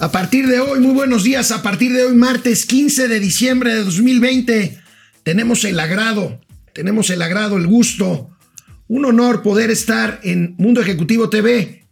A partir de hoy, muy buenos días, a partir de hoy, martes 15 de diciembre de 2020, tenemos el agrado, tenemos el agrado, el gusto, un honor poder estar en Mundo Ejecutivo TV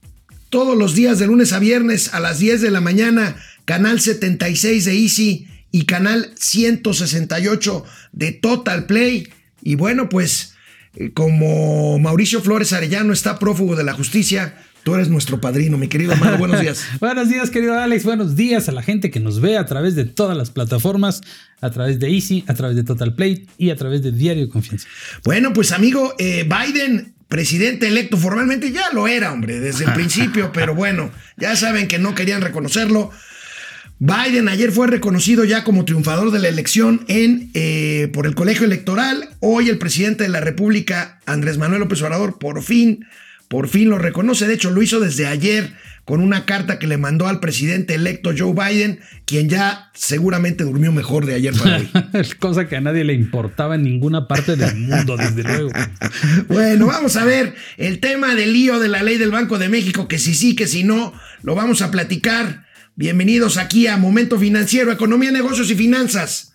todos los días de lunes a viernes a las 10 de la mañana, canal 76 de Easy y canal 168 de Total Play. Y bueno, pues eh, como Mauricio Flores Arellano está prófugo de la justicia, Tú eres nuestro padrino, mi querido hermano. Buenos días. Buenos días, querido Alex. Buenos días a la gente que nos ve a través de todas las plataformas, a través de Easy, a través de Total Play y a través de Diario de Confianza. Bueno, pues amigo, eh, Biden, presidente electo, formalmente ya lo era, hombre, desde el principio, pero bueno, ya saben que no querían reconocerlo. Biden ayer fue reconocido ya como triunfador de la elección en, eh, por el colegio electoral. Hoy el presidente de la República, Andrés Manuel López Obrador, por fin por fin lo reconoce. De hecho, lo hizo desde ayer con una carta que le mandó al presidente electo Joe Biden, quien ya seguramente durmió mejor de ayer para hoy. Cosa que a nadie le importaba en ninguna parte del mundo, desde luego. bueno, vamos a ver el tema del lío de la ley del Banco de México, que si sí, que si no, lo vamos a platicar. Bienvenidos aquí a Momento Financiero, Economía, Negocios y Finanzas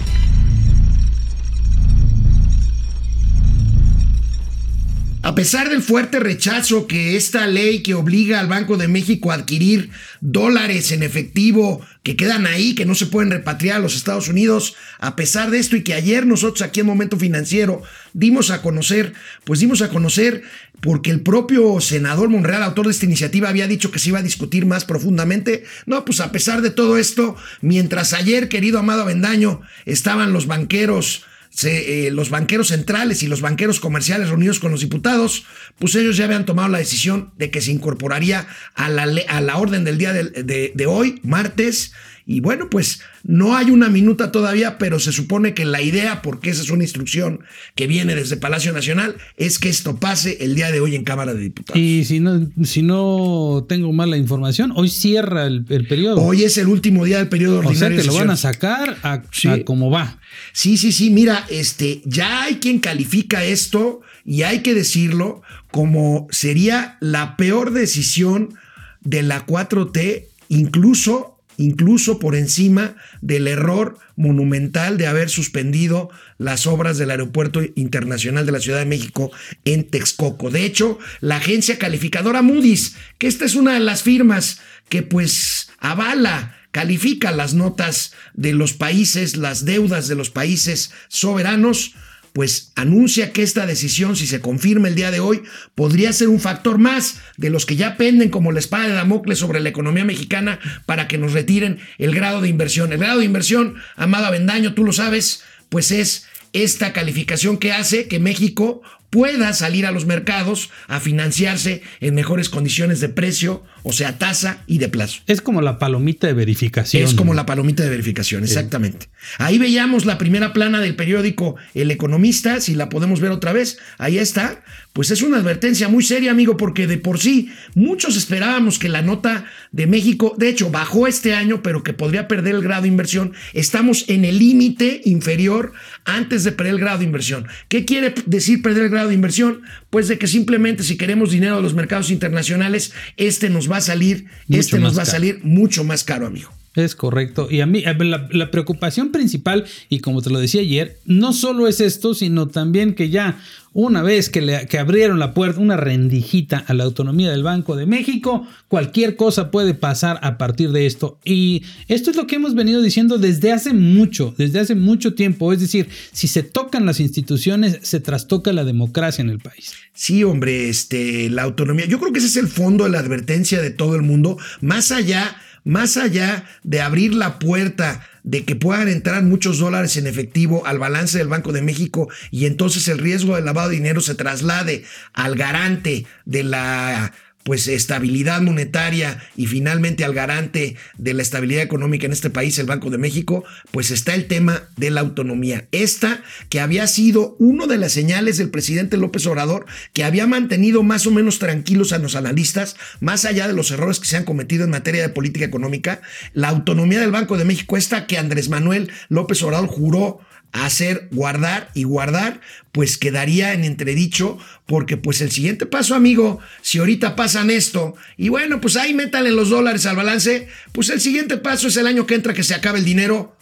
A pesar del fuerte rechazo que esta ley que obliga al Banco de México a adquirir dólares en efectivo que quedan ahí, que no se pueden repatriar a los Estados Unidos, a pesar de esto y que ayer nosotros aquí en Momento Financiero dimos a conocer, pues dimos a conocer porque el propio senador Monreal, autor de esta iniciativa, había dicho que se iba a discutir más profundamente. No, pues a pesar de todo esto, mientras ayer, querido Amado Avendaño, estaban los banqueros eh, los banqueros centrales y los banqueros comerciales reunidos con los diputados, pues ellos ya habían tomado la decisión de que se incorporaría a la, a la orden del día de hoy, martes, y bueno, pues no hay una minuta todavía, pero se supone que la idea, porque esa es una instrucción que viene desde Palacio Nacional, es que esto pase el día de hoy en Cámara de Diputados. Y si no, si no tengo mala información, hoy cierra el, periodo. Hoy es el último día del periodo ordinario. O sea que lo van a sacar a, como va. Sí, sí, sí. Mira, este, ya hay quien califica esto y hay que decirlo como sería la peor decisión de la 4T, incluso incluso por encima del error monumental de haber suspendido las obras del Aeropuerto Internacional de la Ciudad de México en Texcoco. De hecho, la agencia calificadora Moody's, que esta es una de las firmas que pues avala califica las notas de los países, las deudas de los países soberanos, pues anuncia que esta decisión, si se confirma el día de hoy, podría ser un factor más de los que ya penden como la espada de Damocles sobre la economía mexicana para que nos retiren el grado de inversión. El grado de inversión, Amado Avendaño, tú lo sabes, pues es esta calificación que hace que México pueda salir a los mercados a financiarse en mejores condiciones de precio, o sea, tasa y de plazo. Es como la palomita de verificación. Es como la palomita de verificación, exactamente. Ahí veíamos la primera plana del periódico El Economista, si la podemos ver otra vez, ahí está. Pues es una advertencia muy seria, amigo, porque de por sí muchos esperábamos que la nota de México, de hecho, bajó este año, pero que podría perder el grado de inversión. Estamos en el límite inferior antes de perder el grado de inversión. ¿Qué quiere decir perder el grado de inversión? Pues de que simplemente si queremos dinero de los mercados internacionales, este nos va a salir, este nos va a salir mucho más caro, amigo. Es correcto. Y a mí la, preocupación principal, y como te lo decía ayer, no solo es esto, sino también que ya una vez que, le, que abrieron la puerta, una rendijita a la autonomía del Banco de México, cualquier cosa puede pasar a partir de esto. Y esto es lo que hemos venido diciendo desde hace mucho, desde hace mucho tiempo. Es decir, si se tocan las instituciones, se trastoca la democracia en el país. Sí, hombre, este, la autonomía. Yo creo que ese es el fondo de la advertencia de todo el mundo, más allá más allá de abrir la puerta de que puedan entrar muchos dólares en efectivo al balance del Banco de México y entonces el riesgo de lavado de dinero se traslade al garante de la pues estabilidad monetaria y finalmente al garante de la estabilidad económica en este país, el Banco de México, pues está el tema de la autonomía. Esta que había sido una de las señales del presidente López Obrador, que había mantenido más o menos tranquilos a los analistas, más allá de los errores que se han cometido en materia de política económica, la autonomía del Banco de México, esta que Andrés Manuel López Obrador juró hacer guardar y guardar, pues quedaría en entredicho, porque pues el siguiente paso, amigo, si ahorita pasan esto, y bueno, pues ahí métanle los dólares al balance, pues el siguiente paso es el año que entra que se acabe el dinero.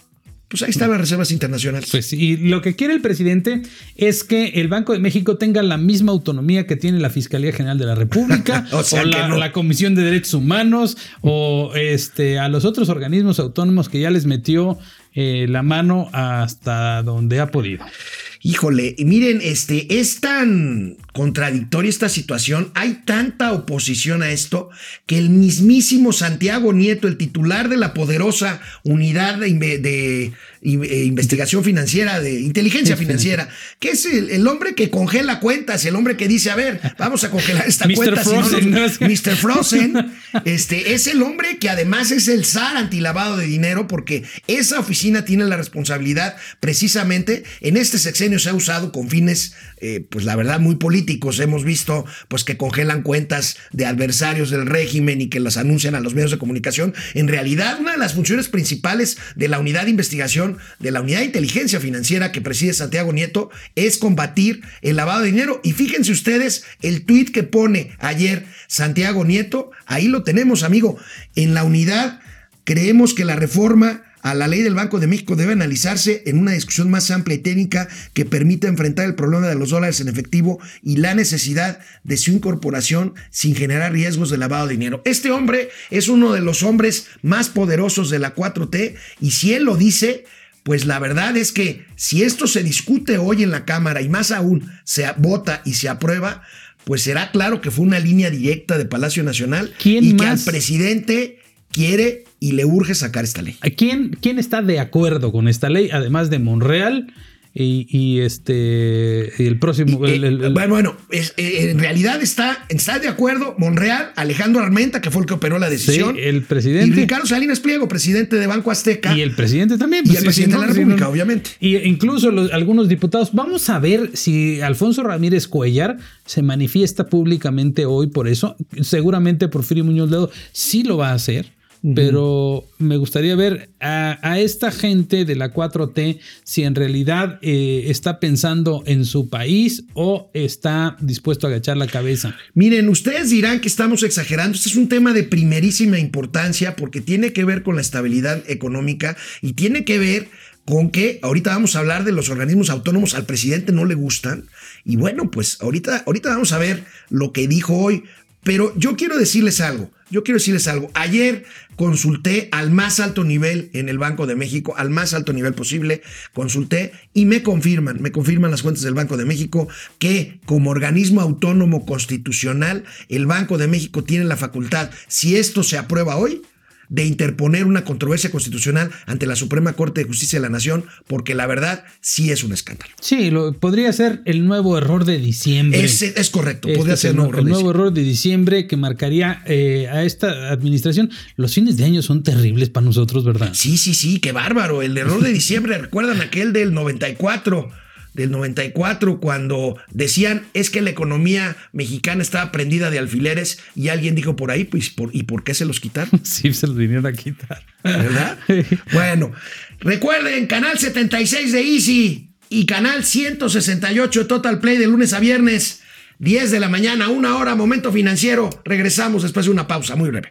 Pues ahí están las reservas internacionales. Pues y lo que quiere el presidente es que el Banco de México tenga la misma autonomía que tiene la Fiscalía General de la República O sea la, no. la Comisión de Derechos Humanos o este a los otros organismos autónomos que ya les metió eh, la mano hasta donde ha podido. Híjole, y miren, este es tan contradictoria esta situación, hay tanta oposición a esto que el mismísimo Santiago Nieto, el titular de la poderosa unidad de, eh, investigación financiera, de inteligencia financiera, que es el, el hombre que congela cuentas, el hombre que dice, a ver, vamos a congelar esta Mr. cuenta. si no Frozen, nos- ¿no? Mr. Frozen, este, es el hombre que además es el zar antilavado de dinero porque esa oficina tiene la responsabilidad precisamente en este sexenio se ha usado con fines, eh, pues la verdad, muy políticos. Hemos visto pues que congelan cuentas de adversarios del régimen y que las anuncian a los medios de comunicación. En realidad, una de las funciones principales de la unidad de investigación, de la unidad de inteligencia financiera que preside Santiago Nieto, es combatir el lavado de dinero. Y fíjense ustedes el tuit que pone ayer Santiago Nieto, ahí lo tenemos, amigo. En la unidad creemos que la reforma a la ley del Banco de México debe analizarse en una discusión más amplia y técnica que permita enfrentar el problema de los dólares en efectivo y la necesidad de su incorporación sin generar riesgos de lavado de dinero. Este hombre es uno de los hombres más poderosos de la 4T y si él lo dice, pues la verdad es que si esto se discute hoy en la Cámara y más aún se vota y se aprueba, pues será claro que fue una línea directa de Palacio Nacional ¿Quién y que al presidente quiere y le urge sacar esta ley. ¿Quién, ¿Quién está de acuerdo con esta ley? Además de Monreal y, y este y el próximo. El- el- el- bueno, es- eh, en realidad está, está de acuerdo Monreal, Alejandro Armenta, que fue el que operó la sí, decisión, el y presidente. Ricardo Salinas Pliego, presidente de Banco Azteca. Y el presidente también. Y pues, el sí, presidente sí, de la sí, República, no. obviamente. Y incluso los- algunos diputados. Vamos a ver si Alfonso Ramírez Cuellar se manifiesta públicamente hoy por eso. Seguramente Porfirio Muñoz Ledo sí lo va a hacer. Pero me gustaría ver a, a esta gente de la 4T si en realidad eh, está pensando en su país o está dispuesto a agachar la cabeza. Miren, ustedes dirán que estamos exagerando. Este es un tema de primerísima importancia porque tiene que ver con la estabilidad económica y tiene que ver con que ahorita vamos a hablar de los organismos autónomos. Al presidente no le gustan. Y bueno, pues ahorita, ahorita vamos a ver lo que dijo hoy. Pero yo quiero decirles algo. Yo quiero decirles algo. Ayer consulté al más alto nivel en el Banco de México, al más alto nivel posible, consulté y me confirman, me confirman las fuentes del Banco de México que como organismo autónomo constitucional, el Banco de México tiene la facultad, si esto se aprueba hoy, de interponer una controversia constitucional ante la Suprema Corte de Justicia de la Nación, porque la verdad sí es un escándalo. Sí, lo, podría ser el nuevo error de diciembre. Es, es correcto, Este podría ser el, nuevo nu- el nuevo error de diciembre que marcaría eh, a esta administración. Los fines de año son terribles para nosotros, ¿verdad? Sí, sí, sí, qué bárbaro. El error de diciembre, ¿recuerdan aquel del 94? Del 94, cuando decían es que la economía mexicana estaba prendida de alfileres y alguien dijo por ahí, pues, por, ¿y por qué se los quitaron? Sí, se los vinieron a quitar. ¿Verdad? bueno, recuerden, canal 76 de Easy y canal 168 de Total Play de lunes a viernes, 10 de la mañana, una hora, momento financiero. Regresamos después de una pausa muy breve.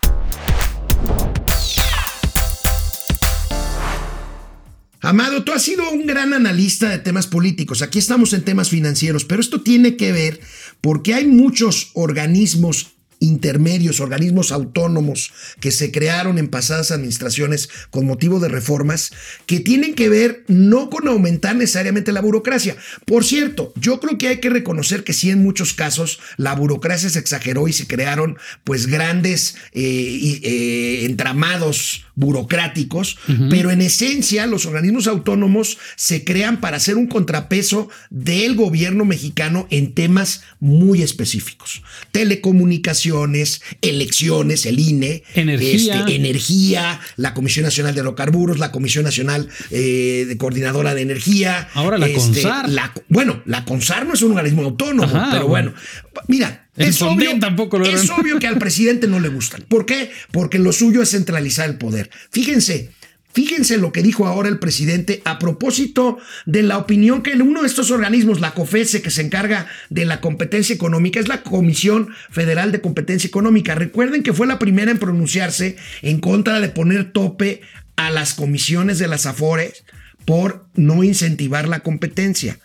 Amado, tú has sido un gran analista de temas políticos. Aquí estamos en temas financieros, pero esto tiene que ver porque hay muchos organismos intermedios, organismos autónomos que se crearon en pasadas administraciones con motivo de reformas que tienen que ver no con aumentar necesariamente la burocracia. Por cierto, yo creo que hay que reconocer que sí en muchos casos la burocracia se exageró y se crearon pues grandes eh, eh, entramados burocráticos, pero en esencia los organismos autónomos se crean para ser un contrapeso del gobierno mexicano en temas muy específicos. Telecomunicaciones, elecciones, el INE, Energía. este, energía, la Comisión Nacional de Hidrocarburos, la Comisión Nacional eh, de Coordinadora de Energía. Ahora la este, CONSAR. la- bueno, la CONSAR no es un organismo autónomo, Ajá, pero bueno. bueno, mira, El es obvio, tampoco lo es obvio que al presidente no le gustan. ¿Por qué? Porque lo suyo es centralizar el poder. Fíjense. Fíjense lo que dijo ahora el presidente a propósito de la opinión que uno de estos organismos, la COFESE, que se encarga de la competencia económica, es la Comisión Federal de Competencia Económica. Recuerden que fue la primera en pronunciarse en contra de poner tope a las comisiones de las AFORES por no incentivar la competencia.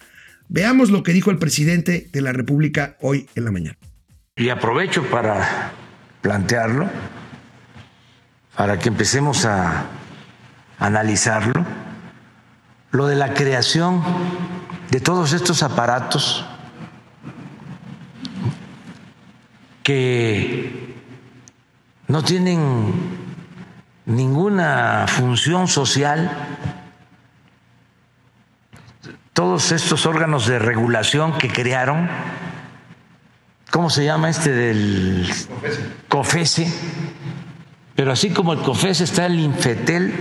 Veamos lo que dijo el presidente de la República hoy en la mañana. Y aprovecho para plantearlo, para que empecemos a analizarlo, lo de la creación de todos estos aparatos que no tienen ninguna función social, todos estos órganos de regulación que crearon, ¿cómo se llama este del COFESE? Pero así como el COFESE está el Infetel,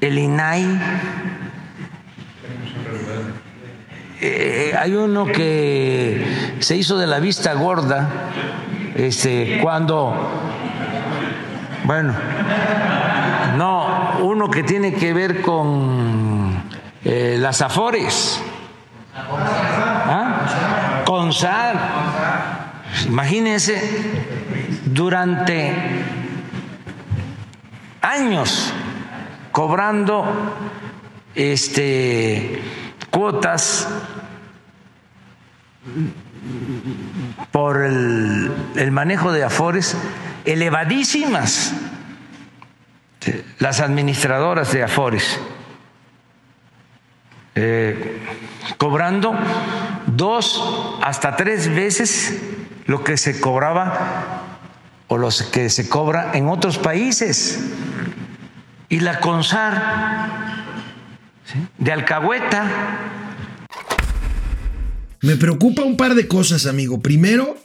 el INAI, eh, hay uno que se hizo de la vista gorda, este, cuando, bueno, no, uno que tiene que ver con eh, las afores. CONSAR. Imagínense, durante años cobrando este cuotas por el, el manejo de afores elevadísimas las administradoras de afores eh, cobrando dos hasta tres veces lo que se cobraba o los que se cobra en otros países. Y la CONSAR de Alcahueta Me preocupa un par de cosas, amigo. Primero,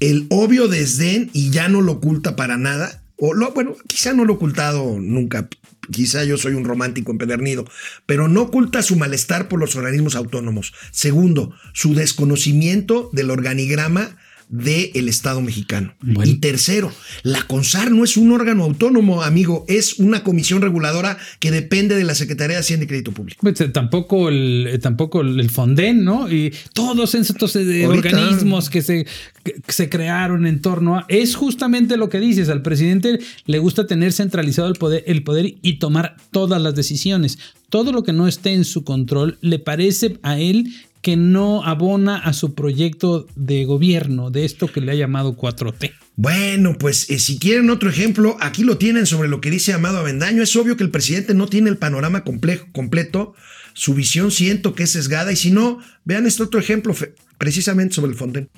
el obvio desdén, y ya no lo oculta para nada. O lo, bueno, quizá no lo ha ocultado nunca. Quizá yo soy un romántico empedernido, pero no oculta su malestar por los organismos autónomos. Segundo, su desconocimiento del organigrama del Estado mexicano. Bueno. Y tercero, la CONSAR no es un órgano autónomo, amigo, es una comisión reguladora que depende de la Secretaría de Hacienda y Crédito Público. Pues, eh, tampoco el eh, tampoco el Fonden, ¿no? Y todos estos eh, Ahorita. organismos que se, que se crearon en torno a es justamente lo que dices, al presidente le gusta tener centralizado el poder, el poder y tomar todas las decisiones. Todo lo que no esté en su control le parece a él que no abona a su proyecto de gobierno, de esto que le ha llamado 4T. Bueno, pues eh, si quieren otro ejemplo, aquí lo tienen sobre lo que dice Amado Avendaño. Es obvio que el presidente no tiene el panorama complejo, completo. Su visión siento que es sesgada. Y si no, vean este otro ejemplo fe- precisamente sobre el Fonden.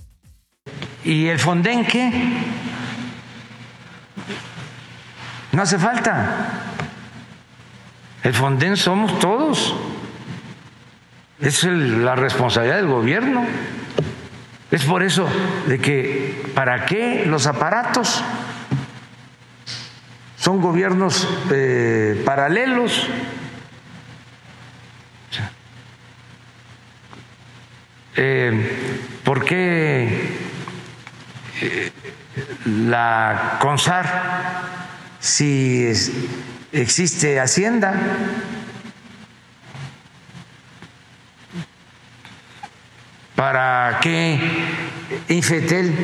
¿Y el Fonden qué? No hace falta. El Fonden somos todos. Es la responsabilidad del gobierno. Es por eso de que, ¿para qué los aparatos? Son gobiernos eh, paralelos. Eh, ¿Por qué eh, la CONSAR si existe Hacienda? ¿Para qué Infetel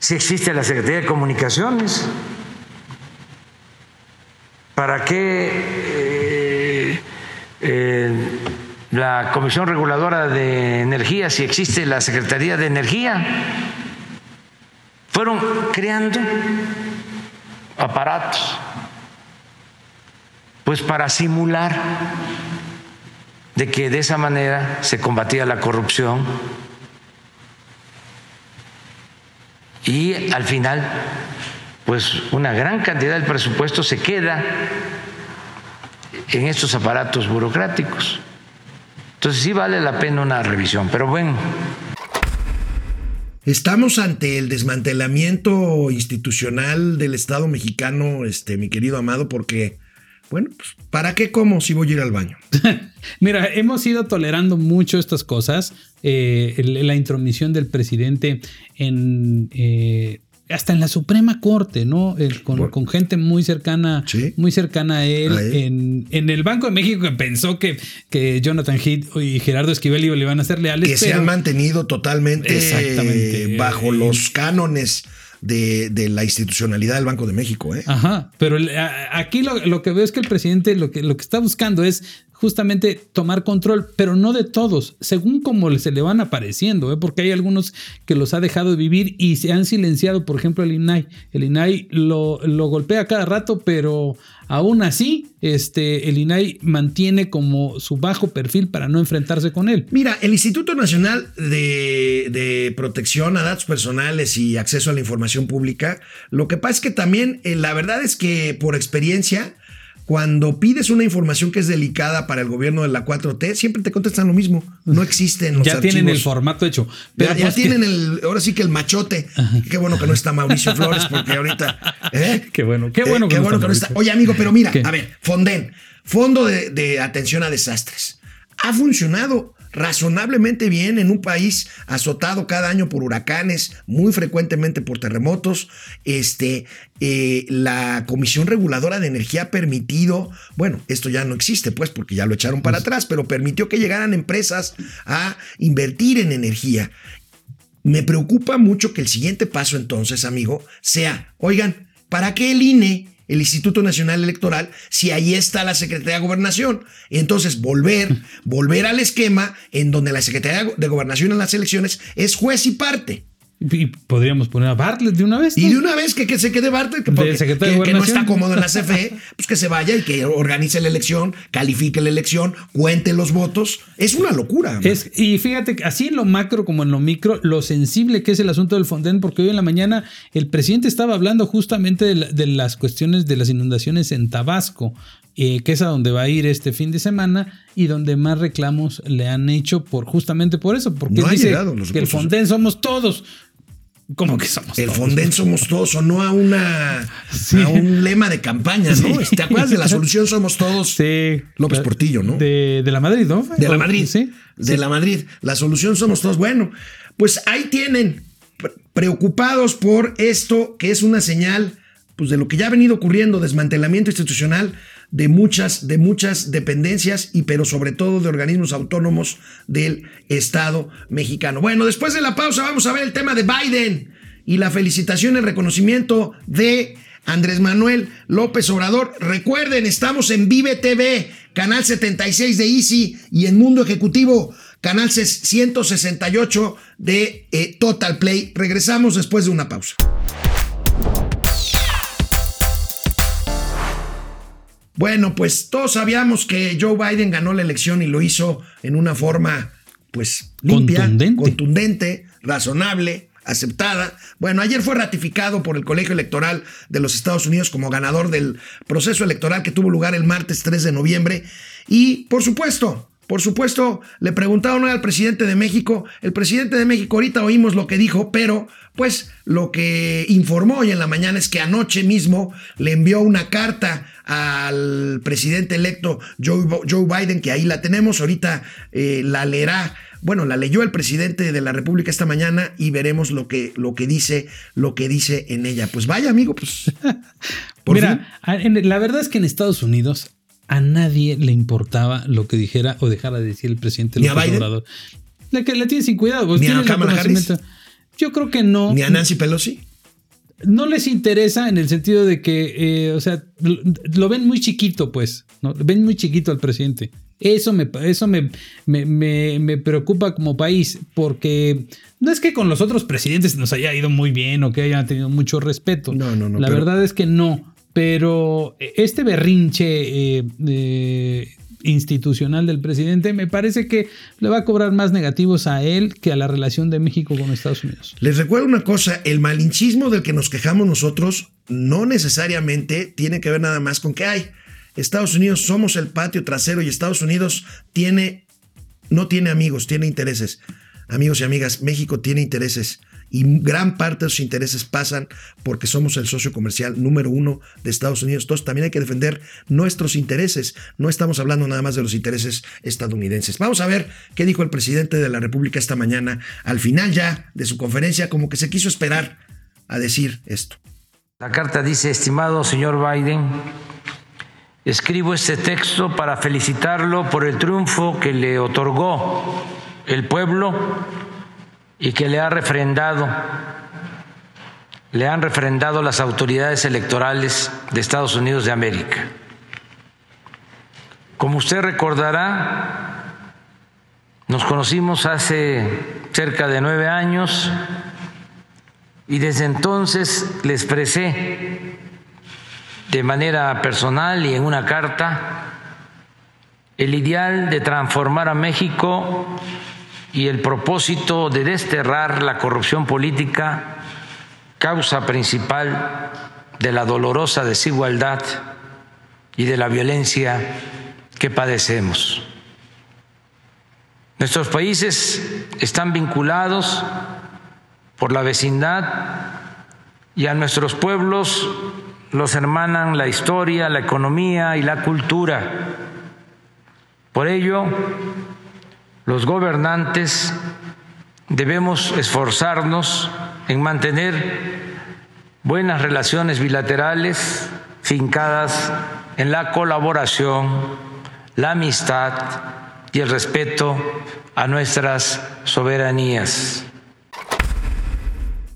si existe la Secretaría de Comunicaciones? ¿Para qué eh, eh, la Comisión Reguladora de Energía si existe la Secretaría de Energía? Fueron creando aparatos pues para simular de que de esa manera se combatía la corrupción y al final pues una gran cantidad del presupuesto se queda en estos aparatos burocráticos. Entonces sí vale la pena una revisión, pero bueno. Estamos ante el desmantelamiento institucional del Estado mexicano, este, mi querido Amado, porque, bueno, pues, ¿para qué como si voy a ir al baño? Mira, hemos ido tolerando mucho estas cosas. eh, la intromisión del presidente en. eh, hasta en la Suprema Corte, ¿no? El- con, Bueno. con gente muy cercana, Sí. muy cercana a él. A él. En, en el Banco de México que pensó que, que Jonathan Heath y Gerardo Esquivel le iban a ser leales. que se han mantenido totalmente Exactamente. eh, bajo los cánones de, de la institucionalidad del Banco de México. ¿eh? Ajá, pero aquí lo, lo que veo es que el presidente lo que, lo que está buscando es justamente tomar control, pero no de todos, según como se le van apareciendo, ¿eh? porque hay algunos que los ha dejado de vivir y se han silenciado, por ejemplo, el INAI. El INAI lo, lo golpea cada rato, pero aún así, este, el INAI mantiene como su bajo perfil para no enfrentarse con él. Mira, el Instituto Nacional de, de Protección a Datos Personales y Acceso a la Información Pública, lo que pasa es que también eh, la verdad es que por experiencia, cuando pides una información que es delicada para el gobierno de la 4T, siempre te contestan lo mismo. No existen los ya tienen el formato hecho. Ya, Pero ya pues tienen el, ahora sí que el machote. Qué bueno que no está Mauricio Flores, porque ahorita. ¿eh? Qué bueno, qué bueno Eh, que qué no bueno está que no está. Oye, amigo, pero mira, ¿Qué? a ver, Fonden, Fondo de, de Atención a Desastres. Ha funcionado razonablemente bien en un país azotado cada año por huracanes, muy frecuentemente por terremotos. Este, eh, la Comisión Reguladora de Energía ha permitido, bueno, esto ya no existe, pues, porque ya lo echaron para atrás, pero permitió que llegaran empresas a invertir en energía. Me preocupa mucho que el siguiente paso entonces, amigo, sea, oigan, ¿para qué el INE, el Instituto Nacional Electoral, si ahí está la Secretaría de Gobernación? Entonces, volver, volver al esquema en donde la Secretaría de Gobernación en las elecciones es juez y parte. Y podríamos poner a Bartlett de una vez. Y de una vez que, que se quede Bartlett, que, porque- que- que no está cómodo en la CFE, pues que se vaya y que organice la elección, califique la elección, cuente los votos. Es una locura. Es, y fíjate, así en lo macro como en lo micro, lo sensible que es el asunto del Fonden, porque hoy en la mañana el presidente estaba hablando justamente de, la- de las cuestiones de las inundaciones en Tabasco, eh, que es a donde va a ir este fin de semana y donde más reclamos le han hecho por justamente por eso, porque No dice que el. Fonden somos todos. ¿Cómo que somos El todos? Fonden somos todos, o no a una Sí. a un lema de campaña, ¿no? Sí. ¿Te acuerdas de la solución somos todos? Sí. López Portillo, ¿no? De, de la Madrid, ¿no? De la Madrid. Sí. De la Madrid. La solución somos todos. Bueno, pues ahí tienen, pre- preocupados por esto, que es una señal pues, de lo que ya ha venido ocurriendo, desmantelamiento institucional de muchas, de muchas dependencias y pero sobre todo de organismos autónomos del Estado mexicano. Bueno, después de la pausa vamos a ver el tema de Biden y la felicitación y reconocimiento de Andrés Manuel López Obrador. Recuerden, estamos en Vive TV, canal 76 de Easy y en Mundo Ejecutivo, canal 168 de eh, Total Play. Regresamos después de una pausa. Bueno, pues todos sabíamos que Joe Biden ganó la elección y lo hizo en una forma, pues, limpia, Contundente. contundente, razonable, aceptada. Bueno, ayer fue ratificado por el Colegio Electoral de los Estados Unidos como ganador del proceso electoral que tuvo lugar el martes 3 de noviembre. Y, por supuesto, por supuesto, le preguntaron al presidente de México. El presidente de México, ahorita oímos lo que dijo, pero pues lo que informó hoy en la mañana es que anoche mismo le envió una carta al presidente electo Joe, Joe Biden, que ahí la tenemos, ahorita eh, la leerá. Bueno, la leyó el presidente de la República esta mañana y veremos lo que, lo que dice, lo que dice en ella. Pues vaya, amigo, pues. por. Mira, la verdad es que en Estados Unidos a nadie le importaba lo que dijera o dejara de decir el presidente ¿Ni a López Biden? Obrador. La que la tiene sin cuidado. pues ¿Ni a Kamala Harris? Yo creo que no. Ni a Nancy Pelosi. No les interesa en el sentido de que, eh, o sea, lo, lo ven muy chiquito, pues. ¿no? Ven muy chiquito al presidente. Eso me, eso me, me, me- me preocupa como país, porque no es que con los otros presidentes nos haya ido muy bien o que hayan tenido mucho respeto. No, no, no, La pero- verdad es que no. Pero este berrinche eh, eh, institucional del presidente, me parece que le va a cobrar más negativos a él que a la relación de México con Estados Unidos. Les recuerdo una cosa, el malinchismo del que nos quejamos nosotros no necesariamente tiene que ver nada más con que hay. Estados Unidos somos el patio trasero y Estados Unidos tiene no tiene amigos, tiene intereses. Amigos y amigas, México tiene intereses y gran parte de sus intereses pasan porque somos el socio comercial número uno de Estados Unidos. Entonces también hay que defender nuestros intereses. No estamos hablando nada más de los intereses estadounidenses. Vamos a ver qué dijo el presidente de la República esta mañana al final ya de su conferencia, como que se quiso esperar a decir esto. La carta dice, estimado señor Biden, escribo este texto para felicitarlo por el triunfo que le otorgó el pueblo y que le ha refrendado, le han refrendado las autoridades electorales de Estados Unidos de América. Como usted recordará, nos conocimos hace cerca de nueve años y desde entonces le expresé de manera personal y en una carta el ideal de transformar a México y el propósito de desterrar la corrupción política, causa principal de la dolorosa desigualdad y de la violencia que padecemos. Nuestros países están vinculados por la vecindad y a nuestros pueblos los hermanan la historia, la economía y la cultura. Por ello, los gobernantes debemos esforzarnos en mantener buenas relaciones bilaterales fincadas en la colaboración, la amistad y el respeto a nuestras soberanías.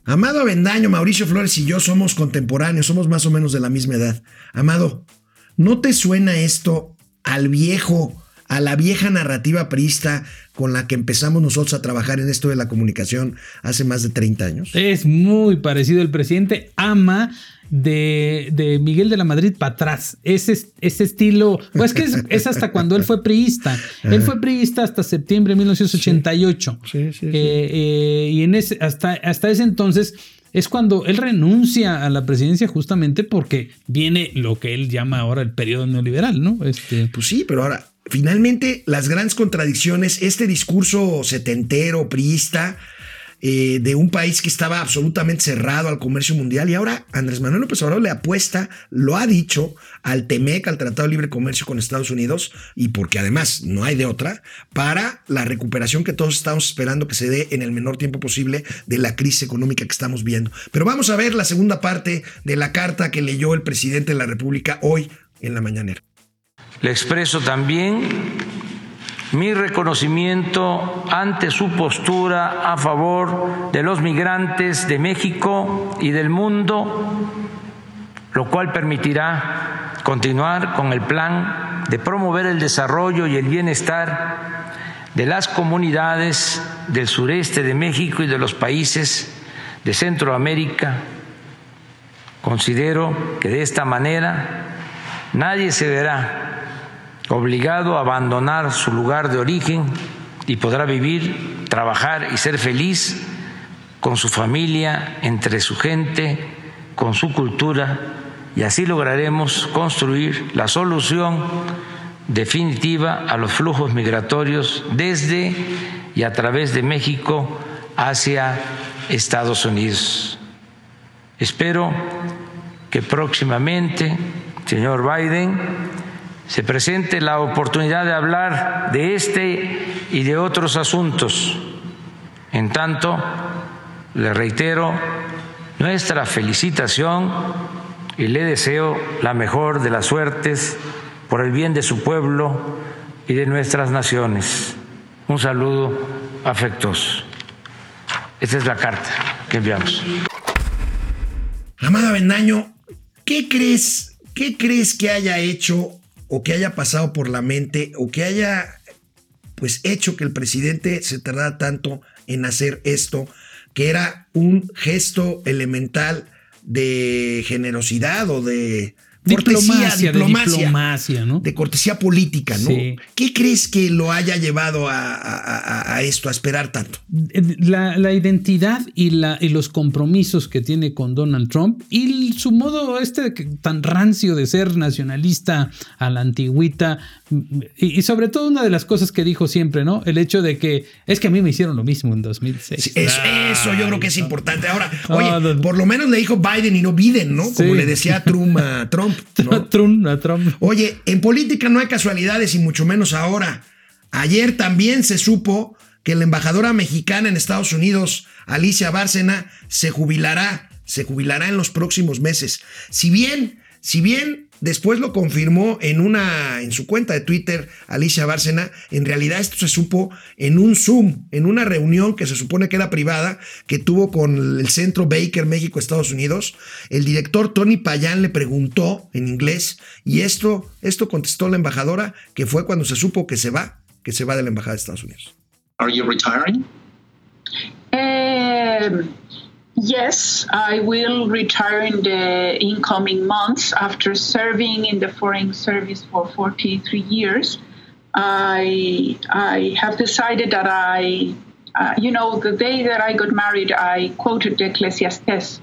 Amado Avendaño, Mauricio Flores y yo somos contemporáneos, somos más o menos de la misma edad. Amado, ¿no te suena esto al viejo a la vieja narrativa priista con la que empezamos nosotros a trabajar en esto de la comunicación hace más de 30 años. Es muy parecido. El presidente ama de, Miguel de la Madrid para atrás. Ese, ese estilo, pues que es, hasta cuando él fue priista. Él fue priista hasta septiembre de 1988. Sí, sí, eh, y en ese, hasta, hasta ese entonces es cuando él renuncia a la presidencia justamente porque viene lo que él llama ahora el periodo neoliberal, ¿no? Este... Pues sí, pero ahora finalmente las grandes contradicciones, este discurso setentero, priista, eh, de un país que estaba absolutamente cerrado al comercio mundial y ahora Andrés Manuel López Obrador le apuesta, lo ha dicho, al TEMEC, al Tratado de Libre Comercio con Estados Unidos y porque además no hay de otra, para la recuperación que todos estamos esperando que se dé en el menor tiempo posible de la crisis económica que estamos viendo. Pero vamos a ver la segunda parte de la carta que leyó el presidente de la República hoy en la mañanera. Le expreso también mi reconocimiento ante su postura a favor de los migrantes de México y del mundo, lo cual permitirá continuar con el plan de promover el desarrollo y el bienestar de las comunidades del sureste de México y de los países de Centroamérica. Considero que de esta manera nadie se verá obligado a abandonar su lugar de origen y podrá vivir, trabajar y ser feliz con su familia, entre su gente, con su cultura, y así lograremos construir la solución definitiva a los flujos migratorios desde y a través de México hacia Estados Unidos. Espero que próximamente, señor Biden, se presente la oportunidad de hablar de este y de otros asuntos. En tanto, le reitero nuestra felicitación y le deseo la mejor de las suertes por el bien de su pueblo y de nuestras naciones. Un saludo afectuoso. Esta es la carta que enviamos. Amada Bendaño, ¿qué crees? ¿Qué crees que haya hecho o que haya pasado por la mente o que haya pues hecho que el presidente se tardara tanto en hacer esto, que era un gesto elemental de generosidad o de Diplomacia, de diplomacia. diplomacia, ¿no? de cortesía política, ¿no? Sí. ¿Qué crees que lo haya llevado a, a- a- a esto, a esperar tanto? La, la identidad y, la, y los compromisos que tiene con Donald Trump y su modo este tan rancio de ser nacionalista a la antigüita y, y sobre todo una de las cosas que dijo siempre, ¿no? El hecho de que es que a mí me hicieron lo mismo en 2006. Sí, Eso, eso yo creo que es Ay, importante. Ahora, No, oye, por lo menos le dijo Biden y no Biden, ¿no? Como Sí. le decía Trump a Trump. ¿no? Trump, a Trump. Oye, en política no hay casualidades y mucho menos ahora. Ayer también se supo que la embajadora mexicana en Estados Unidos, Alicia Bárcena, se jubilará, se jubilará en los próximos meses. Si bien, si bien después lo confirmó en una en su cuenta de Twitter Alicia Bárcena, en realidad esto se supo en un Zoom, en una reunión que se supone que era privada que tuvo con el Centro Baker México Estados Unidos. El director Tony Payán le preguntó en inglés y esto esto contestó la embajadora que fue cuando se supo que se va, que se va de la embajada de Estados Unidos. Are you retiring? Um, yes, I will retire in the incoming months after serving in the Foreign Service for 43 years. I I have decided that I, uh, you know, the day that I got married, I quoted the Ecclesiastes.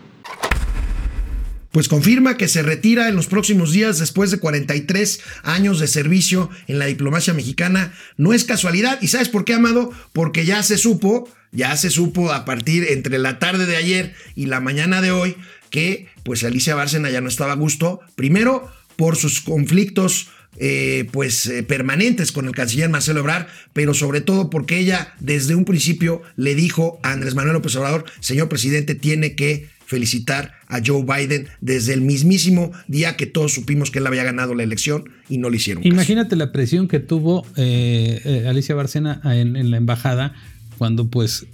Pues confirma que se retira en los próximos días después de 43 años de servicio en la diplomacia mexicana. No es casualidad. ¿Y sabes por qué, Amado? Porque ya se supo, ya se supo a partir entre la tarde de ayer y la mañana de hoy que pues Alicia Bárcena ya no estaba a gusto. Primero por sus conflictos eh, pues eh, permanentes con el canciller Marcelo Ebrard, pero sobre todo porque ella desde un principio le dijo a Andrés Manuel López Obrador, señor presidente, tiene que felicitar a Joe Biden desde el mismísimo día que todos supimos que él había ganado la elección y no le hicieron. Imagínate la presión que tuvo eh, eh, Alicia Bárcena en, en la embajada cuando pues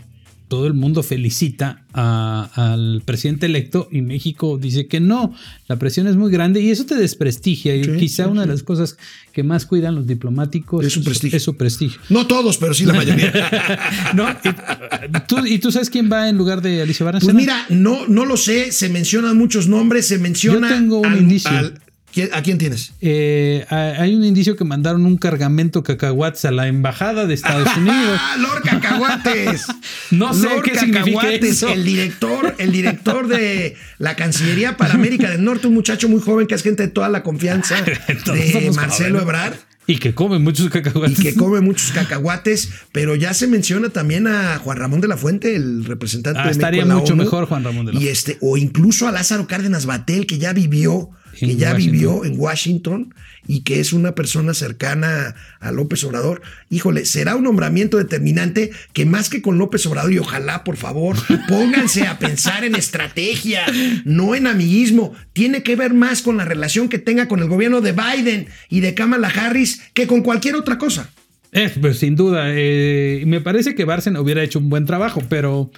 todo el mundo felicita a- al presidente electo y México dice que no, la presión es muy grande y eso te desprestigia y quizá sí, una sí. de las cosas que más cuidan los diplomáticos Es su prestigio. Es su prestigio. No todos, pero sí la mayoría. No, y, ¿tú, y tú sabes quién va en lugar de Alicia Bárcena? Pues mira, no, no lo sé, se mencionan muchos nombres, se menciona. Yo tengo un al- indicio. al- ¿quién- ¿A quién tienes? Eh, hay un indicio que mandaron un cargamento cacahuates a la embajada de Estados Unidos. ¡Ah, Lord Cacahuates! No sé Lord qué Cacahuates, eso. el director, el director de la Cancillería para América del Norte, un muchacho muy joven que es gente de toda la confianza de Marcelo. Ebrard. Y que come muchos y cacahuates. que come muchos cacahuates, pero ya se menciona también a Juan Ramón de la Fuente, el representante Ah, de México estaría en la mucho ONU, mejor Juan Ramón de la y Fuente. este o incluso a Lázaro Cárdenas Batel que ya vivió que En ya Washington. vivió en Washington y que es una persona cercana a López Obrador. Híjole, será un nombramiento determinante que más que con López Obrador, y ojalá, por favor, pónganse a pensar en estrategia, no en amiguismo. Tiene que ver más con la relación que tenga con el gobierno de Biden y de Kamala Harris que con cualquier otra cosa. Eh, pues sin duda. eh, me parece que Bárcena hubiera hecho un buen trabajo, pero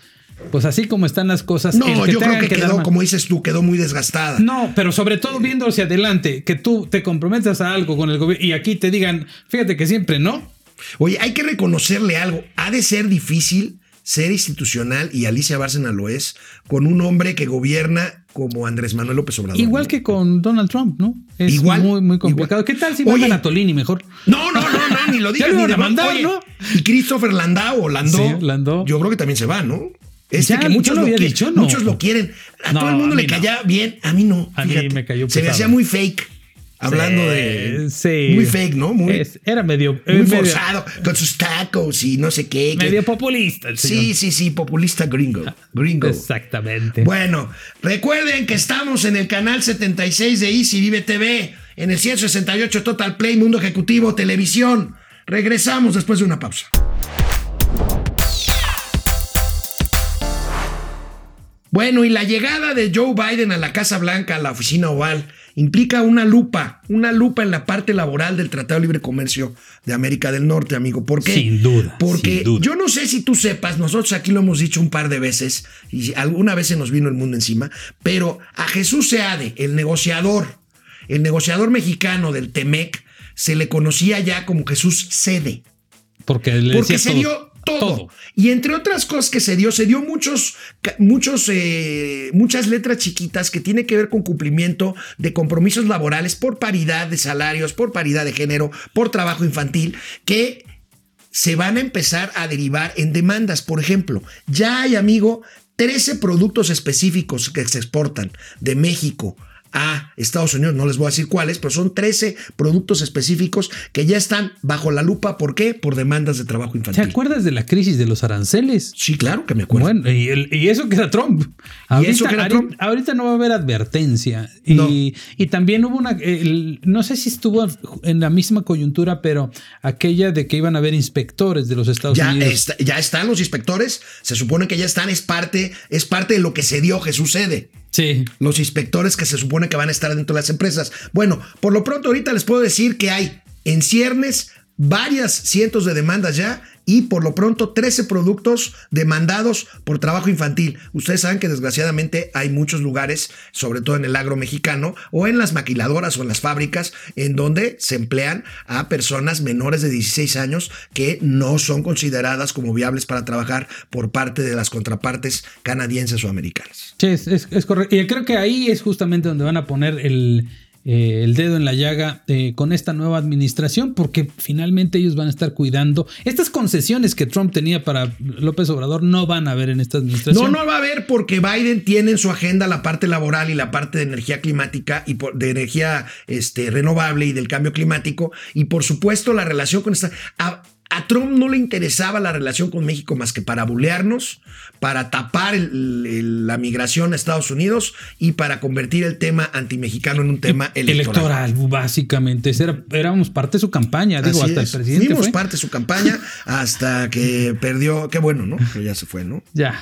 pues así como están las cosas. No, el yo creo que quedó, mal- como dices tú, quedó muy desgastada. No, pero sobre todo viendo hacia adelante, que tú te comprometas a algo con el gobierno y aquí te digan, fíjate que siempre no. Oye, hay que reconocerle algo. Ha de ser difícil ser institucional, y Alicia Bárcena lo es, con un hombre que gobierna como Andrés Manuel López Obrador. Igual ¿no? que con Donald Trump, ¿no? Es Igual, muy, muy complicado. igual. ¿Qué tal si Oye. mandan a Tolini mejor? No, no, no, no, ni lo digas ni iban de a mandar, Oye, ¿no? Y Christopher Landau o Landó. Sí, Landó. Yo creo que también se va, ¿no? Este Ya, que muchos lo lo, dicho, ¿no? muchos lo quieren. A No, todo el mundo le no. caía bien, a mí no. A mí me cayó Se me hacía muy fake. Hablando de. Sí. Muy fake, ¿no? Muy, Es- era medio, muy eh, medio, forzado. Con sus tacos y no sé qué. que- medio populista. el Sí, sí, sí, populista gringo. Gringo. Exactamente. Bueno, recuerden que estamos en el canal 76 de Easy Vive TV, en el 168 Total Play, Mundo Ejecutivo, Televisión. Regresamos después de una pausa. Bueno, y la llegada de Joe Biden a la Casa Blanca, a la oficina oval, implica una lupa, una lupa en la parte laboral del Tratado de Libre Comercio de América del Norte, amigo. ¿Por qué? Sin duda, Porque sin duda. yo no sé si tú sepas, nosotros aquí lo hemos dicho un par de veces, y alguna vez se nos vino el mundo encima, pero a Jesús Seade, el negociador, el negociador mexicano del TEMEC, se le conocía ya como Jesús Cede. porque le Porque se todo. dio todo. Y entre otras cosas que se dio, se dio muchos, muchos, eh, muchas letras chiquitas que tiene que ver con cumplimiento de compromisos laborales por paridad de salarios, por paridad de género, por trabajo infantil, que se van a empezar a derivar en demandas. Por ejemplo, ya hay, amigo, 13 productos específicos que se exportan de México a Estados Unidos, no les voy a decir cuáles, pero son 13 productos específicos que ya están bajo la lupa. ¿Por qué? Por demandas de trabajo ¿Te infantil. acuerdas de la crisis de los aranceles? Sí, claro que me acuerdo. Bueno, y, el- y eso que era Trump. eso que era ahorita- Trump? ahorita no va a haber advertencia. Y, No. y también hubo una, el- no sé si estuvo en la misma coyuntura, pero aquella de que iban a haber inspectores de los Estados ya, Unidos. está- ya están los inspectores, se supone que ya están, es parte, es parte de lo que se dio, que sucede. Sí. los inspectores que se supone que van a estar dentro de las empresas. Bueno, por lo pronto ahorita les puedo decir que hay en ciernes varias cientos de demandas ya y por lo pronto 13 productos demandados por trabajo infantil. Ustedes saben que desgraciadamente hay muchos lugares, sobre todo en el agro mexicano o en las maquiladoras o en las fábricas, en donde se emplean a personas menores de 16 años que no son consideradas como viables para trabajar por parte de las contrapartes canadienses o americanas. Sí, es, es- es correcto. Y creo que ahí es justamente donde van a poner el, eh, el dedo en la llaga eh, con esta nueva administración, porque finalmente ellos van a estar cuidando. Estas concesiones que Trump tenía para López Obrador no van a haber en esta No, administración. no va a haber porque Biden tiene en su agenda la parte laboral y la parte de energía climática y de energía este, renovable y del cambio climático. Y por supuesto la relación con esta... a Trump no le interesaba la relación con México más que para bulearnos, para tapar el- el- la migración a Estados Unidos y para convertir el tema antimexicano en un tema electoral. Electoral, básicamente. Era, éramos parte de su campaña, digo, Así hasta es. el presidente. Fuimos fue. parte de su campaña hasta que perdió. Qué bueno, ¿no? Pero ya se fue, ¿no? Ya,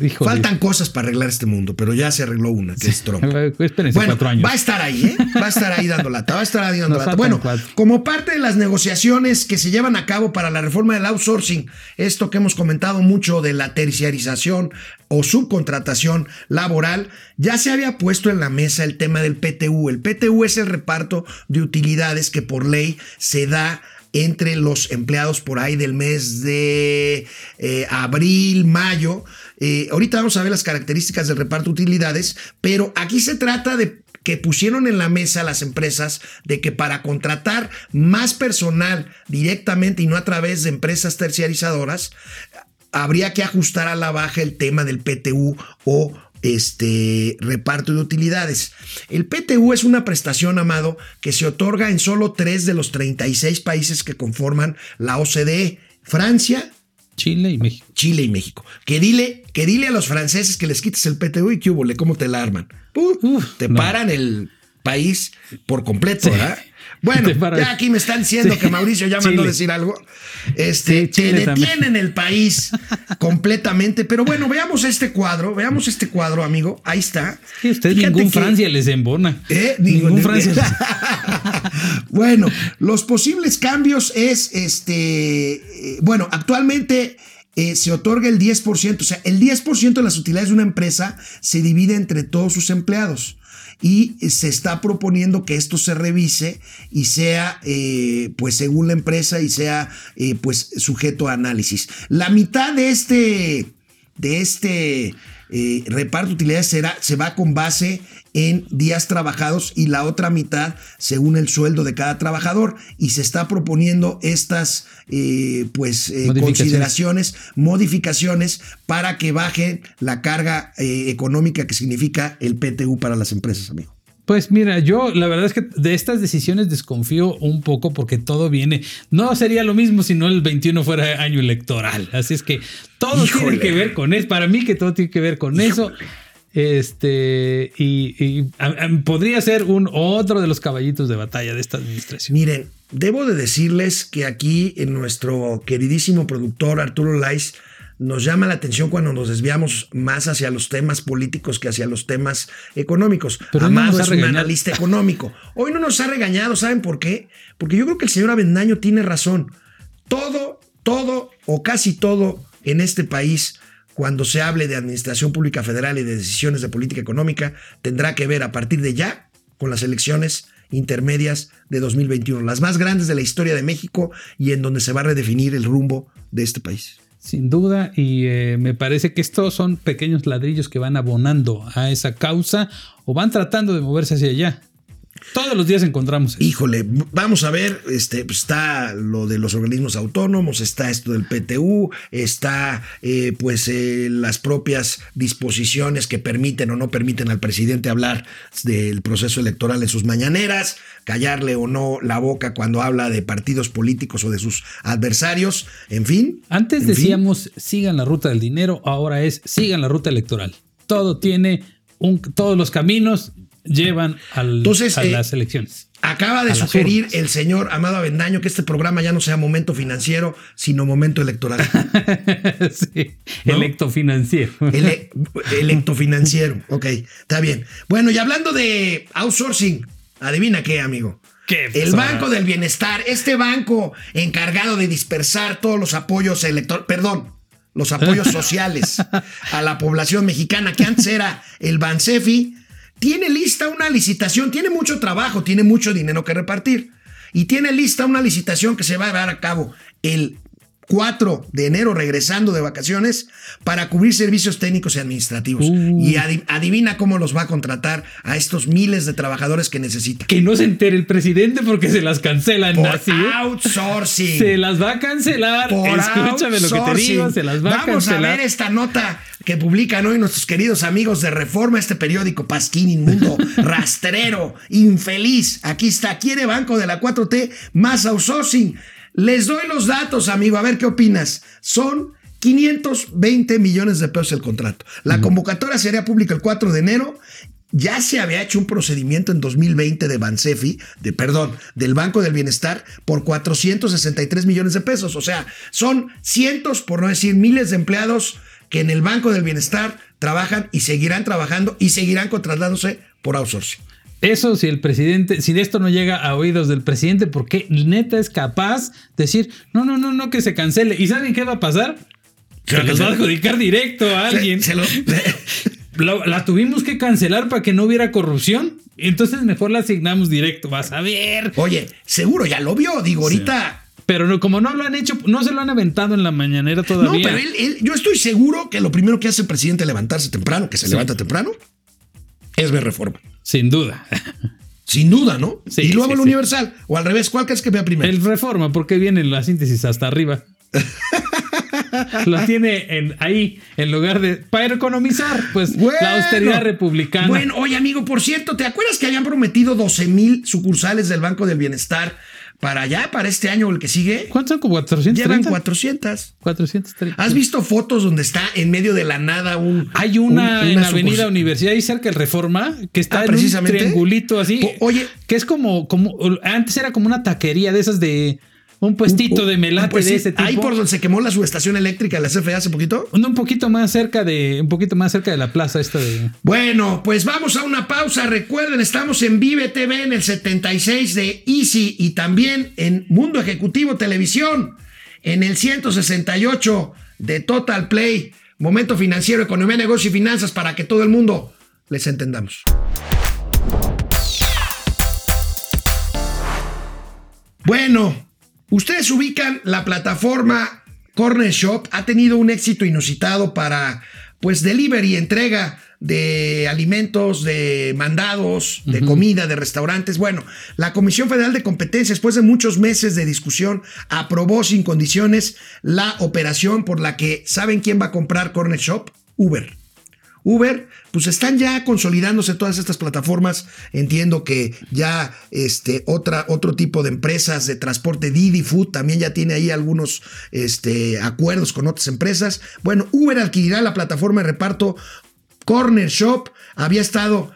híjole. Faltan cosas para arreglar este mundo, pero ya se arregló una, que es Trump. Espérense Bueno, cuatro años. va a estar ahí, ¿eh? Va a estar ahí dando lata, va a estar ahí dando Nos lata. Bueno, cuatro. como parte de las negociaciones que se llevan a cabo para la reforma del outsourcing, esto que hemos comentado mucho de la terciarización o subcontratación laboral, ya se había puesto en la mesa el tema del PTU. El PTU es el reparto de utilidades que por ley se da entre los empleados por ahí del mes de eh, abril, mayo. Eh, ahorita vamos a ver las características del reparto de utilidades, pero aquí se trata de que pusieron en la mesa las empresas de que para contratar más personal directamente y no a través de empresas terciarizadoras, habría que ajustar a la baja el tema del PTU o este reparto de utilidades. El PTU es una prestación, amado, que se otorga en solo tres de los 36 países que conforman la OCDE. Francia, Chile y México. Chile y México. Que dile, que dile a los franceses que les quites el PTU y que hubo, cómo te la arman. Uf, te no. paran el país por completo, ¿verdad? Bueno, ya aquí me están diciendo Sí. que Mauricio ya mandó a Chile. decir algo. Este, Sí, te también. detienen el país completamente. Pero bueno, veamos este cuadro, veamos este cuadro, amigo. Ahí está. Sí, usted Fíjate ningún que- Francia les embona. ¿Eh? Ningún Francia. bueno, los posibles cambios es este. eh, bueno, actualmente. eh, se otorga el 10%, o sea, el 10% de las utilidades de una empresa se divide entre todos sus empleados y se está proponiendo que esto se revise y sea, eh, pues según la empresa y sea, eh, pues sujeto a análisis. La mitad de este, de este eh, reparto de utilidades será, se va con base en días trabajados y la otra mitad según el sueldo de cada trabajador y se está proponiendo estas eh, pues eh, Modificaciones. consideraciones, modificaciones para que baje la carga eh, económica que significa el PTU para las empresas, amigo. Pues mira, yo la verdad es que de estas decisiones desconfío un poco porque todo viene. No sería lo mismo si no el 21 fuera año electoral. Así es que todo Híjole. tiene que ver con eso. Para mí que todo tiene que ver con eso. Este, y, y, a- a- podría ser un otro de los caballitos de batalla de esta administración. Miren, debo de decirles que aquí en nuestro queridísimo productor Arturo Lais nos llama la atención cuando nos desviamos más hacia los temas políticos que hacia los temas económicos. Pero Amado es un analista económico. Hoy no nos ha regañado, ¿saben por qué? Porque yo creo que el señor Avendaño tiene razón. Todo, todo o casi todo en este país, cuando se hable de administración pública federal y de decisiones de política económica, tendrá que ver a partir de ya con las elecciones intermedias de 2021, las más grandes de la historia de México y en donde se va a redefinir el rumbo de este país. Sin duda, y eh, me parece que estos son pequeños ladrillos que van abonando a esa causa o van tratando de moverse hacia allá. Todos los días encontramos eso. Híjole, vamos a ver, este, pues, está lo de los organismos autónomos, está esto del PTU, está eh, pues eh, las propias disposiciones que permiten o no permiten al presidente hablar del proceso electoral en sus mañaneras, callarle o no la boca cuando habla de partidos políticos o de sus adversarios, en fin. Antes en fin. decíamos sigan la ruta del dinero, ahora es sigan la ruta electoral. Todo tiene un, todos los caminos llevan al- Entonces, a eh, las elecciones. Acaba de sugerir el señor Amado Avendaño que este programa ya no sea momento financiero, sino momento electoral. sí, ¿no? electofinanciero. Ele- electofinanciero. Ok, está bien. Bueno, y hablando de outsourcing, adivina qué, amigo. ¿Qué El? Banco del Bienestar, este banco encargado de dispersar todos los apoyos electorales, perdón, los apoyos sociales a la población mexicana, que antes era el Bansefi, tiene lista una licitación, tiene mucho trabajo, tiene mucho dinero que repartir. Y tiene lista una licitación que se va a dar a cabo el 4 de enero, regresando de vacaciones, para cubrir servicios técnicos y administrativos. Uh. Y adi- adivina cómo los va a contratar a estos miles de trabajadores que necesita. Que no se entere el presidente porque se las cancelan Por así. outsourcing. Se las va a cancelar. Por Escúchame lo que te digo, se las va a Vamos a cancelar. ver esta nota que publican hoy nuestros queridos amigos de Reforma, este periódico Pasquín Inmundo, rastrero, infeliz. Aquí está, quiere Banco de la 4T más outsourcing. Les doy los datos, amigo, a ver qué opinas. Son 520 millones de pesos el contrato. La convocatoria sería pública el 4 de enero. Ya se había hecho un procedimiento en 2020 de Bansefi, de perdón, del Banco del Bienestar por 463 millones de pesos. O sea, son cientos, por no decir miles de empleados que en el Banco del Bienestar trabajan y seguirán trabajando y seguirán contratándose por outsourcing. Eso si el presidente, si de esto no llega a oídos del presidente, porque neta es capaz de decir, no, no, no, no, que se cancele. ¿Y saben qué va a pasar? Se que los va a adjudicar directo a alguien. Se- se lo- La, la tuvimos que cancelar para que no hubiera corrupción. Entonces mejor la asignamos directo. Vas a ver. Oye, seguro ya lo vio. Digo, ahorita Pero no, como no lo han hecho, no se lo han aventado en la mañanera No, todavía. pero él, él- yo estoy seguro que lo primero que hace el presidente al levantarse temprano, que se Sí. levanta temprano, es ver reforma. Sin duda. Sin duda, ¿no? Sí, y luego sí, el sí. Universal. O al revés, ¿cuál crees que vea primero? El reforma, porque viene la síntesis hasta arriba. lo tiene en, ahí en lugar de. Para economizar, pues Bueno. la austeridad republicana. Bueno, oye, amigo, por cierto, ¿te acuerdas que habían prometido 12 mil sucursales del Banco del Bienestar para allá, para este año o el que sigue? ¿Cuántos son? ¿Como 430? Llevan 400. 430. ¿Has visto fotos donde está en medio de la nada un. Hay una un- en Avenida sucursal? Universidad, ahí cerca del Reforma, que está Ah, en un precisamente. triangulito así. O- oye. Que es como, como. Antes era como una taquería de esas de. Un puestito de melate Pues de ese tipo. Ahí por donde se quemó la subestación eléctrica de la CFE hace poquito. Un un poquito más cerca de. Un poquito más cerca de la plaza esta de. Bueno, pues vamos a una pausa. Recuerden, estamos en Vive TV en el 76 de Easy y también en Mundo Ejecutivo Televisión en el 168 de Total Play. Momento financiero, economía, negocio y finanzas para que todo el mundo les entendamos. Bueno, ustedes ubican la plataforma Corner Shop, ha tenido un éxito inusitado para pues delivery, entrega de alimentos, de mandados, de comida, de restaurantes. Bueno, la Comisión Federal de Competencia, después de muchos meses de discusión, aprobó sin condiciones la operación por la que, ¿saben quién va a comprar Corner Shop? Uber. Uber, pues están ya consolidándose todas estas plataformas. Entiendo que ya este, otra, otro tipo de empresas de transporte, Didi Food, también ya tiene ahí algunos este, acuerdos con otras empresas. Bueno, Uber adquirirá la plataforma de reparto Corner Shop. Había estado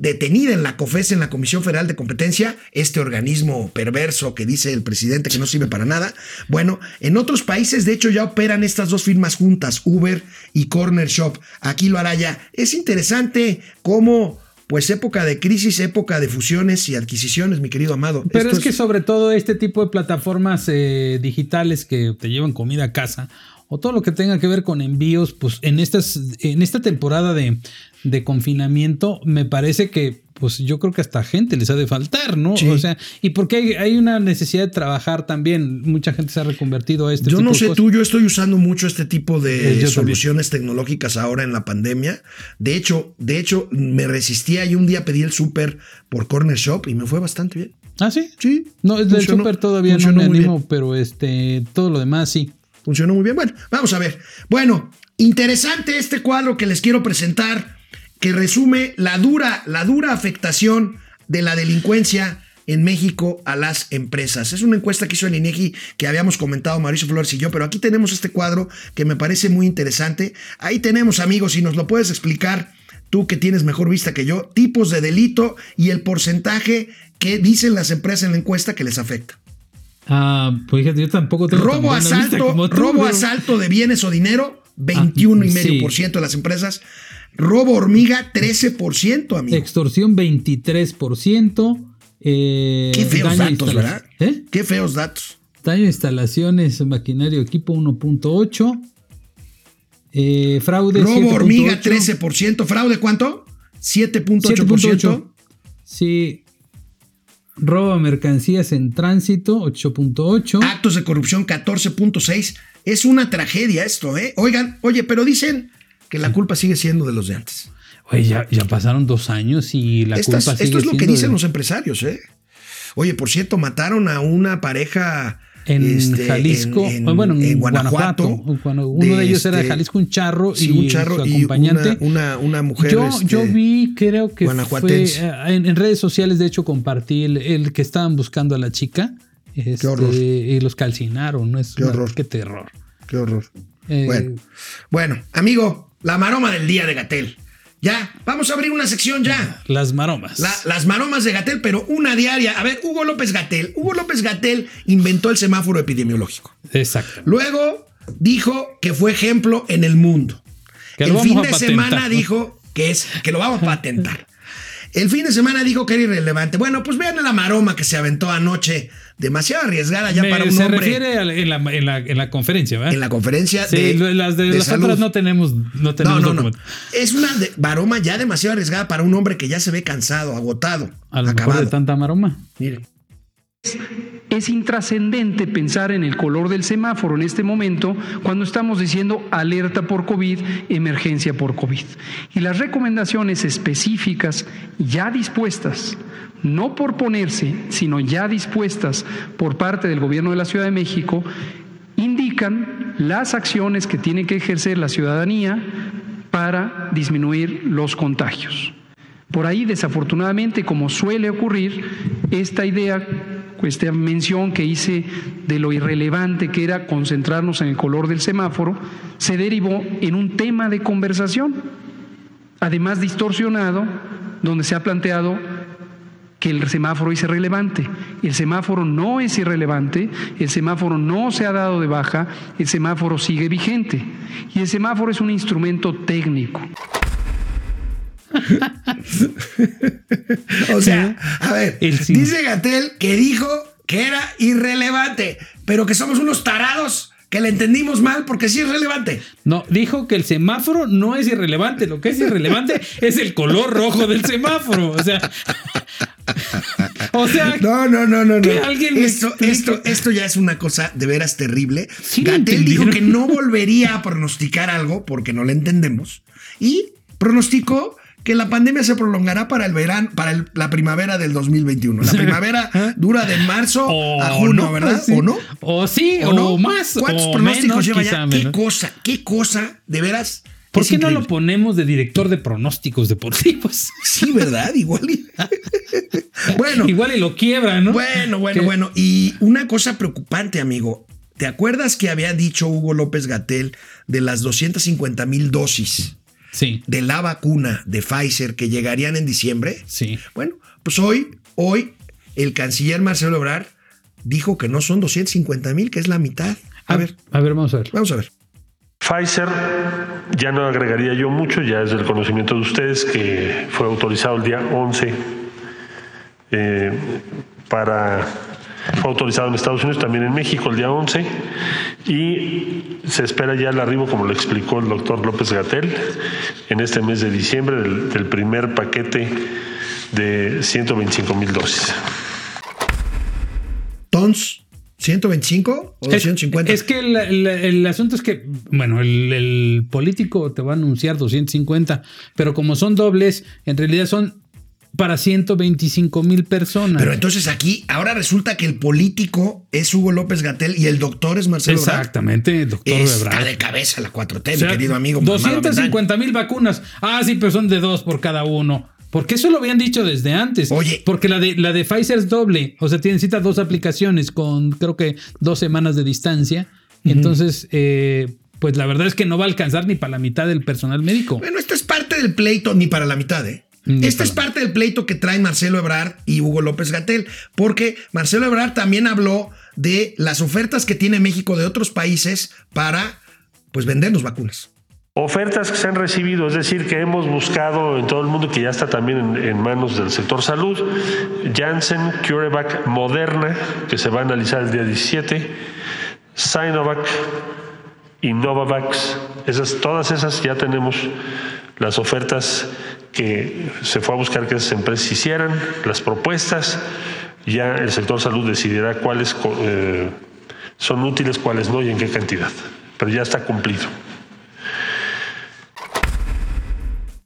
detenida en la COFES, en la Comisión Federal de Competencia, este organismo perverso que dice el presidente que no sirve para nada. Bueno, en otros países, de hecho, ya operan estas dos firmas juntas, Uber y Corner Shop. Aquí lo hará ya. Es interesante cómo, pues, época de crisis, época de fusiones y adquisiciones, mi querido Amado. Pero Esto es que sobre todo este tipo de plataformas eh, digitales que te llevan comida a casa o todo lo que tenga que ver con envíos, pues en, estas, en esta temporada de, de confinamiento me parece que pues yo creo que hasta gente les ha de faltar, ¿no? Sí. O sea, y porque hay, hay una necesidad de trabajar también. Mucha gente se ha reconvertido a este Yo tipo no de sé cosas. tú, yo estoy usando mucho este tipo Eh, de también. soluciones tecnológicas ahora en la pandemia. De hecho, de hecho, me resistía y un día pedí el súper por Corner Shop y me fue bastante bien. Ah, sí. Sí. No, del funcionó- súper todavía no me animo, bien. pero este, todo lo demás sí. Funcionó muy bien. Bueno, vamos a ver. Bueno, interesante este cuadro que les quiero presentar, que resume la dura, la dura afectación de la delincuencia en México a las empresas. Es una encuesta que hizo el INEGI que habíamos comentado Mauricio Flores y yo, pero aquí tenemos este cuadro que me parece muy interesante. Ahí tenemos, amigos, si nos lo puedes explicar, tú que tienes mejor vista que yo, tipos de delito y el porcentaje que dicen las empresas en la encuesta que les afecta. Ah, pues fíjate, yo tampoco tengo Robo, asalto, tú, robo, pero- asalto de bienes o dinero, 21,5% de las empresas. Robo hormiga, 13%, amigo. Extorsión 23%. Eh, Qué feos datos, ¿verdad? ¿Eh? Qué feos datos. Daño instalaciones, maquinario, equipo 1.8. Eh, fraude Robo 7.8. hormiga, 13%. ¿Fraude cuánto? 7.8%. 7.8. Sí. Robo a mercancías en tránsito, 8.8. Actos de corrupción, 14.6%. Es una tragedia esto, ¿eh? Oigan, oye, pero dicen que la culpa sigue siendo de los de antes. Oye, ya, ya pasaron dos años y la Estas- culpa sigue esto es lo que dicen de- los empresarios, ¿eh? Oye, por cierto, mataron a una pareja En este, Jalisco, en- bueno, en, Guanajuato. Guanajuato. Cuando uno de, ellos era de este, Jalisco, un charro sí, y un charro su y acompañante. una, una, una mujer. yo, este, yo vi, creo que fue eh, en, redes sociales, de hecho, compartí el, el que estaban buscando a la chica. este, horror. Y los calcinaron, ¿no? Es Qué una- horror. Qué terror. Qué horror. Eh, Bueno, bueno, amigo, la maroma del día de Gatel. Ya, vamos a abrir una sección ya. Las maromas. La- las maromas de Gatel, pero una diaria. A ver, Hugo López Gatel. Hugo López Gatel inventó el semáforo epidemiológico. Exacto. Luego dijo que fue ejemplo en el mundo. Que el fin de patentar, semana dijo que es que lo vamos a patentar. El fin de semana dijo que era irrelevante. Bueno, pues vean la maroma que se aventó anoche, demasiado arriesgada ya Me- para un se hombre refiere a la- en, la, en la- en la conferencia, ¿verdad? en la conferencia Sí, de las de, de las salud. otras no tenemos, no No, tenemos no, no. documento. Es una de- maroma ya demasiado arriesgada para un hombre que ya se ve cansado, agotado, A lo mejor acabado. de tanta maroma. Mire. Es intrascendente pensar en el color del semáforo en este momento cuando estamos diciendo alerta por COVID, emergencia por COVID. Y las recomendaciones específicas ya dispuestas, no por ponerse, sino ya dispuestas por parte del Gobierno de la Ciudad de México, indican las acciones que tiene que ejercer la ciudadanía para disminuir los contagios. Por ahí, desafortunadamente, como suele ocurrir, esta idea, esta mención que hice de lo irrelevante que era concentrarnos en el color del semáforo, se derivó en un tema de conversación, además distorsionado, donde se ha planteado que el semáforo es irrelevante. El semáforo no es irrelevante, el semáforo no se ha dado de baja, el semáforo sigue vigente. Y el semáforo es un instrumento técnico. O sea, a ver, sí. dice Gatel que dijo que era irrelevante, pero que somos unos tarados que le entendimos mal porque sí es relevante. No, dijo que el semáforo no es irrelevante. Lo que es irrelevante es el color rojo del semáforo. O sea. o sea. No, no, no, no, no. Que alguien Esto, esto, esto ya es una cosa de veras terrible. Sí Gatel dijo que no volvería a pronosticar algo porque no le entendemos y pronosticó que la pandemia se prolongará para el verano, para el- la primavera del 2021. La primavera dura de marzo O a junio, no, ¿verdad? sí. ¿O no? O sí, ¿O o, no? más. ¿Cuántos o pronósticos menos, lleva ya? menos. ¿Qué cosa? ¿Qué cosa? De veras. ¿Por qué no lo ponemos de director de pronósticos deportivos? Sí, ¿verdad? Igual. y- bueno, Igual y lo quiebra, ¿no? Bueno, bueno, Que- bueno. Y una cosa preocupante, amigo. ¿Te acuerdas que había dicho Hugo López Gatel de las 250 mil dosis Sí, de la vacuna de Pfizer que llegarían en diciembre? sí. Bueno, pues hoy, hoy, el canciller Marcelo Ebrard dijo que no son 250 mil, que es la mitad. A ver, A ver, vamos a ver. vamos a ver. Pfizer, ya no agregaría yo mucho, ya es del conocimiento de ustedes que fue autorizado el día 11 eh, para fue autorizado en Estados Unidos, también en México el día 11 y se espera ya el arribo, como lo explicó el doctor López Gatel, en este mes de diciembre del, del primer paquete de 125 mil dosis. Tons, 125 o Es, 250. es que el, el- el asunto es que, bueno, el, el político te va a anunciar 250, pero como son dobles, en realidad son para 125 mil personas. Pero entonces aquí, ahora resulta que el político es Hugo López Gatel y el doctor es Marcelo. Exactamente, doctor Está de cabeza la 4T, O sea, mi querido amigo. Mamado Bendaño. 250 mil vacunas. Ah, sí, pero son de dos por cada uno. Porque eso lo habían dicho desde antes. Oye. Porque la de, la de Pfizer es doble. O sea, tiene necesita dos aplicaciones con creo que dos semanas de distancia. Entonces, eh, pues la verdad es que no va a alcanzar ni para la mitad del personal médico. Bueno, esto es parte del pleito, ni para la mitad, ¿eh? Ni Este para es parte del pleito que traen Marcelo Ebrard y Hugo López Gatel, porque Marcelo Ebrard también habló de las ofertas que tiene México de otros países para, pues, vendernos vacunas. Ofertas que se han recibido, es decir, que hemos buscado en todo el mundo, que ya está también en, en manos del sector salud, Janssen, CureVac, Moderna, que se va a analizar el día 17, Sinovac y Novavax. Esas, todas esas ya tenemos las ofertas que se fue a buscar que esas empresas hicieran, las propuestas. Ya el sector salud decidirá cuáles eh, son útiles, cuáles no y en qué cantidad. Pero ya está cumplido.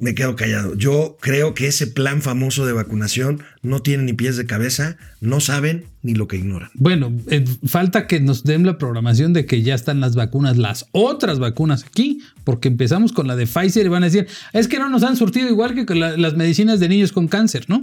Me quedo callado. Yo creo que ese plan famoso de vacunación no tiene ni pies de cabeza, no saben ni lo que ignoran. Bueno, eh, falta que nos den la programación de que ya están las vacunas, las otras vacunas aquí, porque empezamos con la de Pfizer y van a decir, es que no nos han surtido igual que con la- las medicinas de niños con cáncer, ¿no?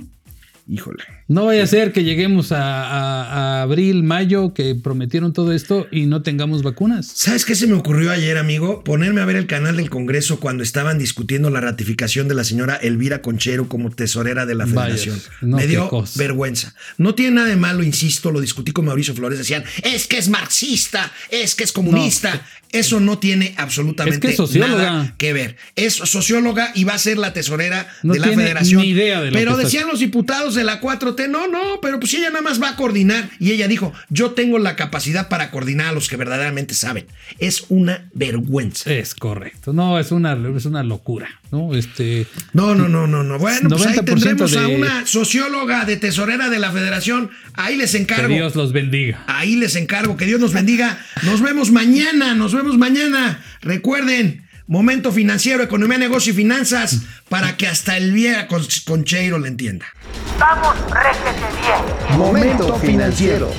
Híjole. No vaya a ser que lleguemos a, a- a abril, mayo, que prometieron todo esto y no tengamos vacunas. ¿Sabes qué se me ocurrió ayer, amigo? Ponerme a ver el canal del Congreso cuando estaban discutiendo la ratificación de la señora Elvira Conchero como tesorera de la Vaya, federación. no, me dio cosa. vergüenza. No tiene nada de malo, insisto, lo discutí con Mauricio Flores. Decían, es que es marxista, es que es comunista. Eso no tiene absolutamente Es que es nada que ver. Es socióloga y va a ser la tesorera No de la tiene federación. ni idea de lo pero que está decían los diputados de la 4T, no, no, pero pues ella nada más va a coordinar. Y ella dijo, yo tengo la capacidad para coordinar a los que verdaderamente saben. Es una vergüenza. Es correcto. No, es una, es una locura, ¿no? Este. No, no, no, no, no. Bueno, pues ahí 90% tendremos a de- una socióloga de tesorera de la federación. Ahí les Que encargo. Dios los bendiga. Ahí les encargo. Que Dios nos bendiga. Nos vemos mañana. Nos vemos mañana. Recuerden, momento financiero, economía, negocio y finanzas para que hasta el vieja con, Concheiro le entienda. Vamos, réjete bien. Momento financiero.